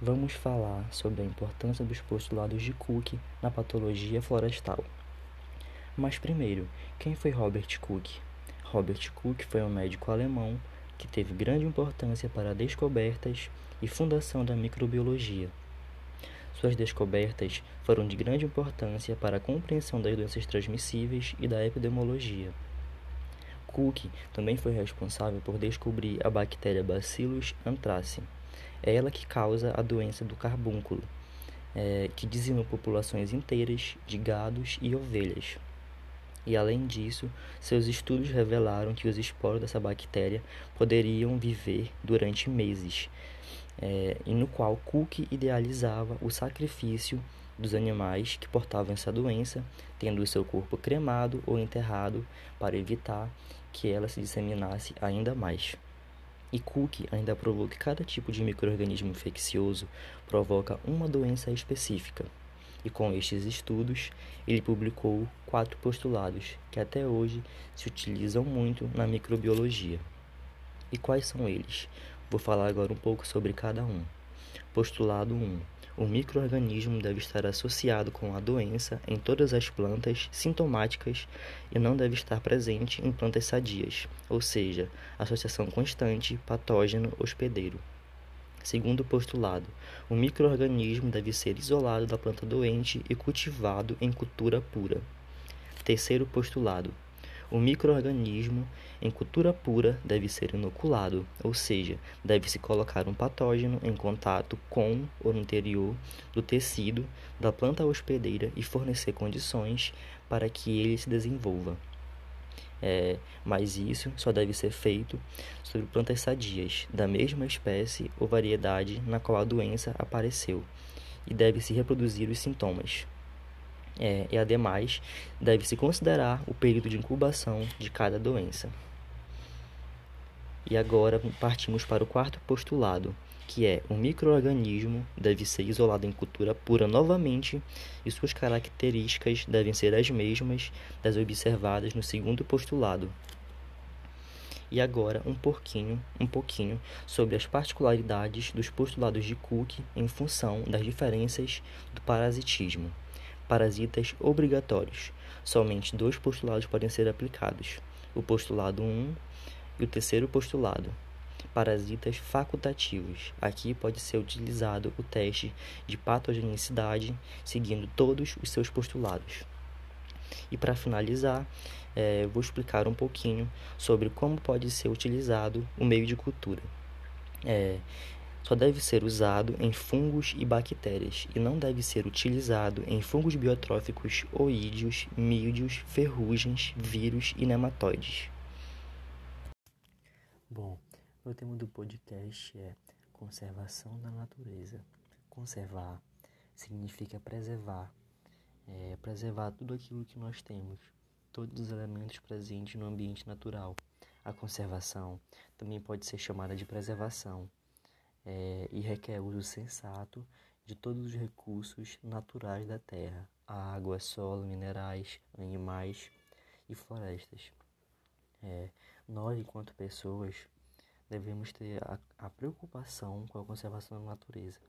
vamos falar sobre a importância dos postulados de Cook na patologia florestal. Mas primeiro, quem foi Robert Cook? Robert Cook foi um médico alemão que teve grande importância para descobertas e fundação da microbiologia. Suas descobertas foram de grande importância para a compreensão das doenças transmissíveis e da epidemiologia. Cook também foi responsável por descobrir a bactéria Bacillus anthracis. É ela que causa a doença do carbúnculo, é, que dizima populações inteiras de gados e ovelhas. E além disso, seus estudos revelaram que os esporos dessa bactéria poderiam viver durante meses, é, e no qual Cook idealizava o sacrifício dos animais que portavam essa doença, tendo o seu corpo cremado ou enterrado para evitar que ela se disseminasse ainda mais. E Cook ainda provou que cada tipo de microorganismo infeccioso provoca uma doença específica. E com estes estudos, ele publicou quatro postulados que até hoje se utilizam muito na microbiologia. E quais são eles? Vou falar agora um pouco sobre cada um. Postulado 1. O microorganismo deve estar associado com a doença em todas as plantas sintomáticas e não deve estar presente em plantas sadias, ou seja, associação constante patógeno-hospedeiro. Segundo postulado, o microorganismo deve ser isolado da planta doente e cultivado em cultura pura. Terceiro postulado, o microorganismo em cultura pura deve ser inoculado, ou seja, deve-se colocar um patógeno em contato com no interior do tecido da planta hospedeira e fornecer condições para que ele se desenvolva. É, mas isso só deve ser feito sobre plantas sadias, da mesma espécie ou variedade na qual a doença apareceu, e deve-se reproduzir os sintomas. É, e ademais, deve-se considerar o período de incubação de cada doença. E agora partimos para o quarto postulado, que é o microorganismo deve ser isolado em cultura pura novamente e suas características devem ser as mesmas das observadas no segundo postulado. E agora um pouquinho, um pouquinho sobre as particularidades dos postulados de Cook em função das diferenças do parasitismo. Parasitas obrigatórios. Somente dois postulados podem ser aplicados: o postulado 1 e o terceiro postulado. Parasitas facultativos. Aqui pode ser utilizado o teste de patogenicidade, seguindo todos os seus postulados. E para finalizar, é, vou explicar um pouquinho sobre como pode ser utilizado o meio de cultura. É, só deve ser usado em fungos e bactérias e não deve ser utilizado em fungos biotróficos, oídeos, mídios, ferrugens, vírus e nematóides. Bom, o tema do podcast é conservação da natureza. Conservar significa preservar, é, preservar tudo aquilo que nós temos, todos os elementos presentes no ambiente natural. A conservação também pode ser chamada de preservação é, e requer uso sensato de todos os recursos naturais da terra, água, solo, minerais, animais e florestas. É, nós, enquanto pessoas, devemos ter a, a, preocupação com a conservação da natureza,